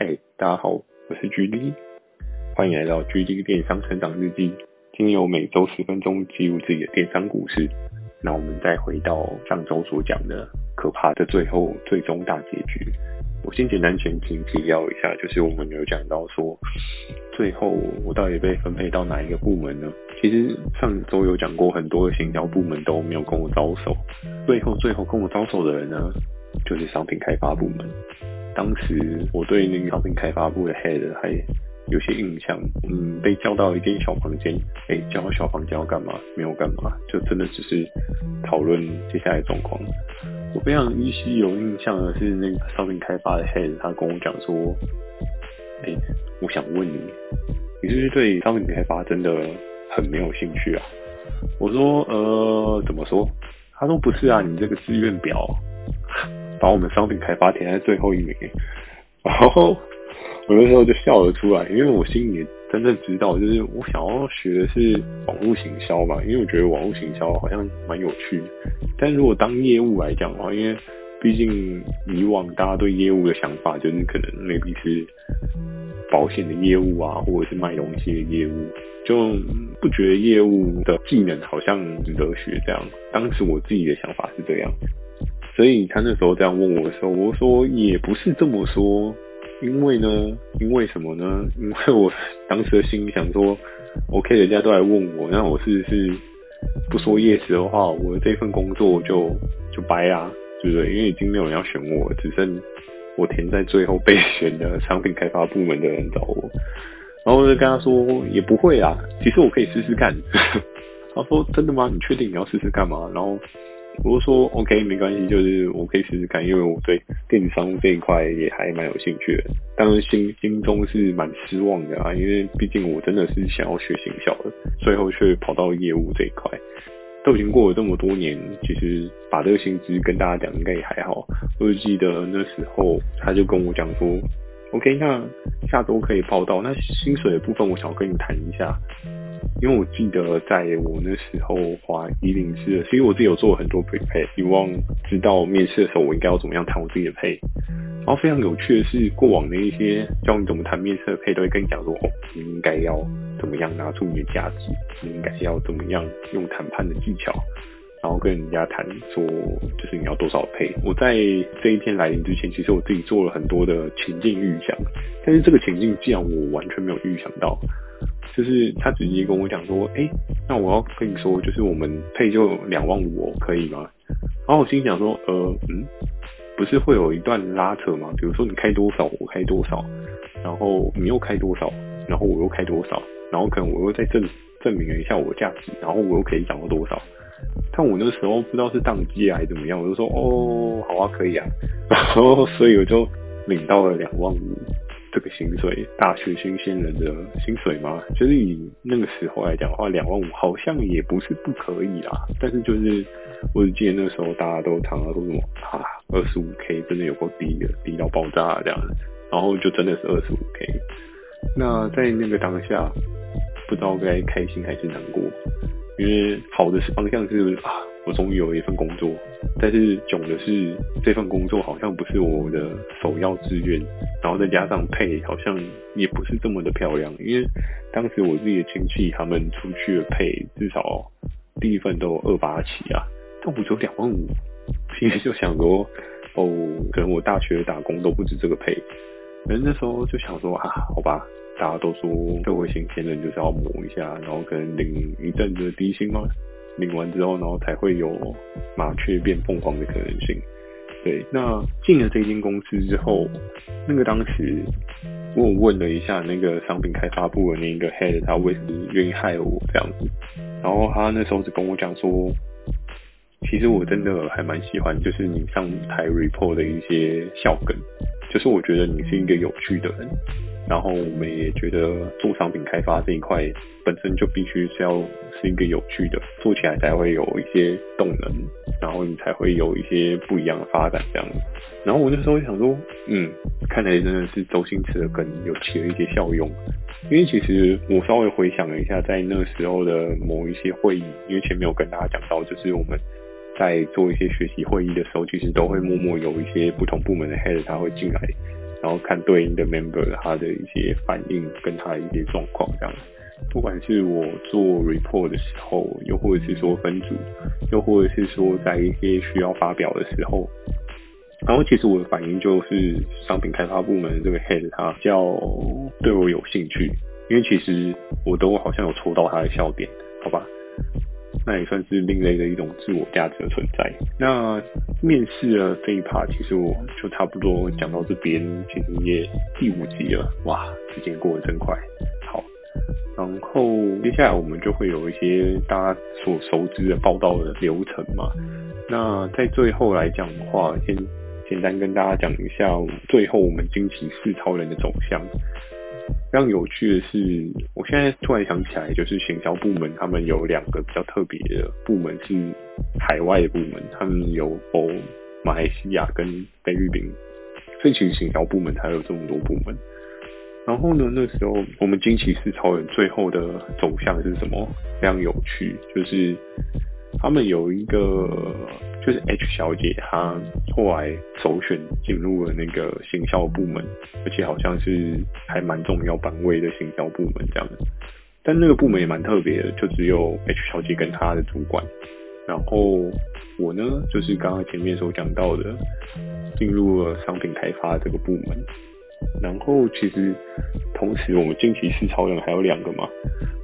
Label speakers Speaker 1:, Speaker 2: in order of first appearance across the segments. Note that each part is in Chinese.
Speaker 1: 嗨，大家好，我是 GD，欢迎来到 GD 电商成长日记。今天有每周十分钟记录自己的电商故事。那我们再回到上周所讲的可怕的最后最终大结局。我先简单前情提要一下，就是我们有讲到说，最后我到底被分配到哪一个部门呢？其实上周有讲过，很多的行销部门都没有跟我招手，最后最后跟我招手的人呢，就是商品开发部门。当时我对那个商品开发部的 head 还有些印象，嗯，被叫到一间小房间，哎、叫到小房间要干嘛？没有干嘛，就真的只是讨论接下来状况。我非常依稀有印象的是，那个商品开发的 head 他跟我讲说，哎、我想问你，你是不是对商品开发真的很没有兴趣啊？我说，呃，怎么说？他说不是啊，你这个志愿表。把我们商品开发填在最后一名，然后我那时候就笑了出来，因为我心里真正知道，就是我想要学的是网络行销嘛，因为我觉得网络行销好像蛮有趣。但如果当业务来讲的话，因为毕竟以往大家对业务的想法就是可能未必是保险的业务啊，或者是卖东西的业务，就不觉得业务的技能好像值得学这样。当时我自己的想法是这样。所以他那时候这样问我的时候，我说也不是这么说，因为呢，因为什么呢？因为我当时的心想说，OK，人家都来问我，那我是不是不说 yes 的话，我这份工作就就掰啊，对不对？因为已经没有人要选我，只剩我填在最后备选的商品开发部门的人找我，然后我就跟他说也不会啊，其实我可以试试看。他说真的吗？你确定你要试试看吗？然后。我就说 OK 没关系，就是我可以试试看，因为我对电子商务这一块也还蛮有兴趣的。当然心心中是蛮失望的啊，因为毕竟我真的是想要学行销的，最后却跑到业务这一块。都已经过了这么多年，其实把这个薪资跟大家讲应该也还好。我就记得那时候他就跟我讲说，OK，那下周可以报到，那薪水的部分我想跟你谈一下。因为我记得在我那时候华一零四，其实我自己有做很多 prepare，希望知道面试的时候我应该要怎么样谈我自己的配。然后非常有趣的是，过往的一些教你怎么谈面试的配都会跟你讲说，哦，你应该要怎么样拿出你的价值，你应该要怎么样用谈判的技巧，然后跟人家谈说，就是你要多少配。我在这一天来临之前，其实我自己做了很多的情境预想，但是这个情境既然我完全没有预想到。就是他直接跟我讲说，哎、那我要跟你说，就是我们配就两万五，可以吗？然后我心想说，呃，嗯，不是会有一段拉扯吗？比如说你开多少，我开多少，然后你又开多少，然后我又开多少，然后可能我又再证证明了一下我的价值，然后我又可以涨到多少？但我那时候不知道是宕机还是怎么样，我就说，哦，好啊，可以啊，然后所以我就领到了两万五。这个薪水，大学新鲜人的薪水吗？就是以那个时候来讲的话，两万五好像也不是不可以啦。但是就是，我只记得那时候大家都常常说什么啊，二十五 K 真的有够低的，低到爆炸这样。然后就真的是二十五 K。那在那个当下，不知道该开心还是难过，因为好的方向是啊。我终于有一份工作，但是囧的是这份工作好像不是我的首要志愿，然后再加上配好像也不是这么的漂亮，因为当时我自己的亲戚他们出去的配至少第一份都有二八起啊，但我只有两万五，心里就想说哦，可能我大学打工都不止这个配，可能那时候就想说啊，好吧，大家都说社会新鲜人就是要磨一下，然后可能领一阵子的低薪吗？领完之后，然后才会有麻雀变凤凰的可能性。对，那进了这间公司之后，那个当时我问了一下那个商品开发部的那个 head，他为什么愿意害我这样子？然后他那时候只跟我讲说，其实我真的还蛮喜欢，就是你上台 report 的一些笑梗，就是我觉得你是一个有趣的人。然后我们也觉得做商品开发这一块本身就必须是要是一个有趣的，做起来才会有一些动能，然后你才会有一些不一样的发展这样。然后我那时候想说，嗯，看来真的是周星驰的梗有起了一些效用，因为其实我稍微回想了一下，在那时候的某一些会议，因为前面有跟大家讲到，就是我们在做一些学习会议的时候，其实都会默默有一些不同部门的 head 他会进来。然后看对应的 member 他的一些反应跟他的一些状况这样。不管是我做 report 的时候，又或者是说分组，又或者是说在一些需要发表的时候，然后其实我的反应就是商品开发部门的这个 head 他比较对我有兴趣，因为其实我都好像有戳到他的笑点，好吧？那也算是另类的一种自我价值的存在。那面试的这一趴，其实我就差不多讲到这边，其实也第五集了，哇，时间过得真快。好，然后接下来我们就会有一些大家所熟知的报道的流程嘛。那在最后来讲的话，先简单跟大家讲一下，最后我们惊奇四超人的走向。非常有趣的是，我现在突然想起来，就是行销部门他们有两个比较特别的部门是海外的部门，他们有哦马来西亚跟菲律宾，所以其实行销部门才有这么多部门。然后呢，那时候我们惊奇四超人最后的走向是什么？非常有趣，就是。他们有一个就是 H 小姐，她后来首选进入了那个行销部门，而且好像是还蛮重要岗位的行销部门这样子。但那个部门也蛮特别的，就只有 H 小姐跟她的主管。然后我呢，就是刚刚前面所讲到的，进入了商品开发这个部门。然后其实同时，我们惊奇四超人还有两个嘛，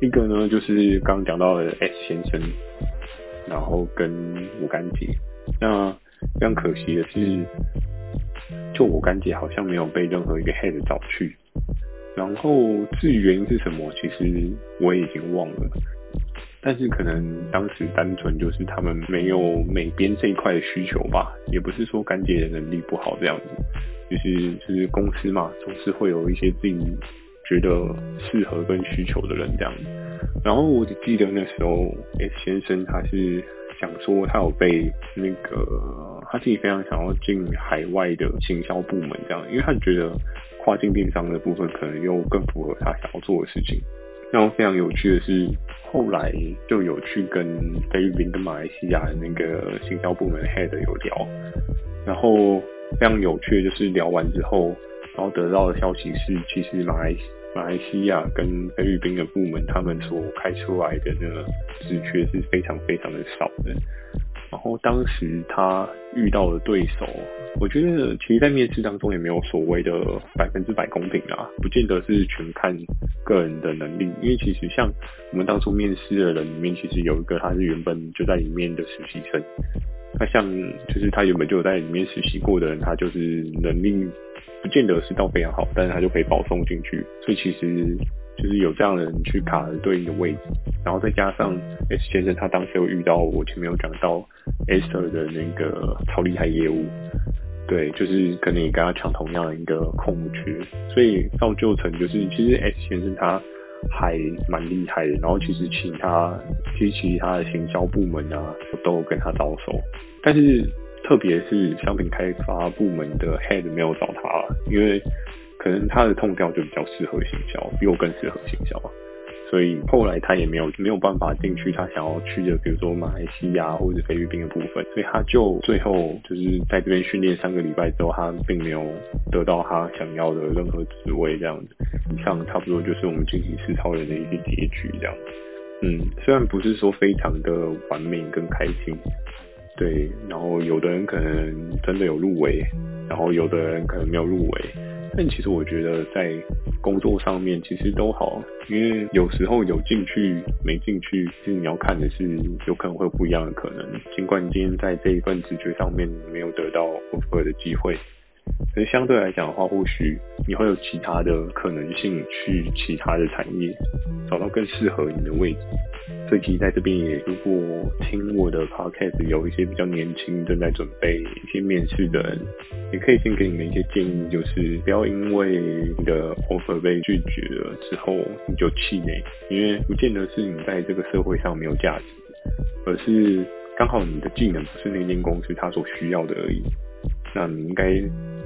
Speaker 1: 一个呢就是刚刚讲到的 S 先生。然后跟我干姐，那非常可惜的是，就我干姐好像没有被任何一个 head 找去。然后至于原因是什么，其实我也已经忘了。但是可能当时单纯就是他们没有美编这一块的需求吧，也不是说干姐的能力不好这样子，就是就是公司嘛，总是会有一些自己觉得适合跟需求的人这样子。然后我就记得那时候，S 先生他是想说他有被那个他自己非常想要进海外的行销部门这样，因为他觉得跨境电商的部分可能又更符合他想要做的事情。然后非常有趣的是，后来就有去跟菲律宾跟马来西亚的那个行销部门 head 有聊，然后非常有趣的就是聊完之后，然后得到的消息是，其实马来。马来西亚跟菲律宾的部门，他们所开出来的那个职缺是非常非常的少的。然后当时他遇到的对手，我觉得其实，在面试当中也没有所谓的百分之百公平啊，不见得是全看个人的能力。因为其实像我们当初面试的人里面，其实有一个他是原本就在里面的实习生，他像就是他原本就有在里面实习过的人，他就是能力。不见得是到非常好，但是他就可以保送进去，所以其实就是有这样的人去卡了对应的位置，然后再加上 S 先生他当时有遇到我前面有讲到 Esther 的那个超厉害业务，对，就是可能也跟他抢同样的一个空缺，所以造就成就是其实 S 先生他还蛮厉害的，然后其实其他其实其他的行销部门啊都跟他招手，但是。特别是商品开发部门的 head 没有找他，因为可能他的痛调就比较适合行销，比我更适合行销，所以后来他也没有没有办法进去他想要去的，比如说马来西亚或者菲律宾的部分，所以他就最后就是在这边训练三个礼拜之后，他并没有得到他想要的任何职位这样子。以上差不多就是我们惊奇四超人的一些结局这样。嗯，虽然不是说非常的完美跟开心。对，然后有的人可能真的有入围，然后有的人可能没有入围，但其实我觉得在工作上面其实都好，因为有时候有进去没进去，其实你要看的是有可能会有不一样的可能。尽管今天在这一份直觉上面没有得到 offer 的机会，可是相对来讲的话，或许你会有其他的可能性去其他的产业找到更适合你的位置。所以其实在这边也，如果听我的 podcast 有一些比较年轻正在准备一些面试的人，也可以先给你们一些建议，就是不要因为你的 offer 被拒绝了之后你就气馁，因为不见得是你在这个社会上没有价值，而是刚好你的技能不是那间公司他所需要的而已。那你应该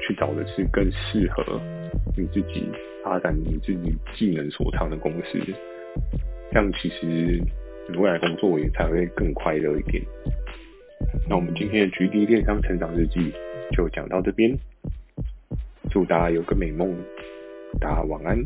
Speaker 1: 去找的是更适合你自己发展你自己技能所长的公司。这样其实你未来工作也才会更快乐一点。那我们今天的局地电商成长日记就讲到这边。祝大家有个美梦，大家晚安。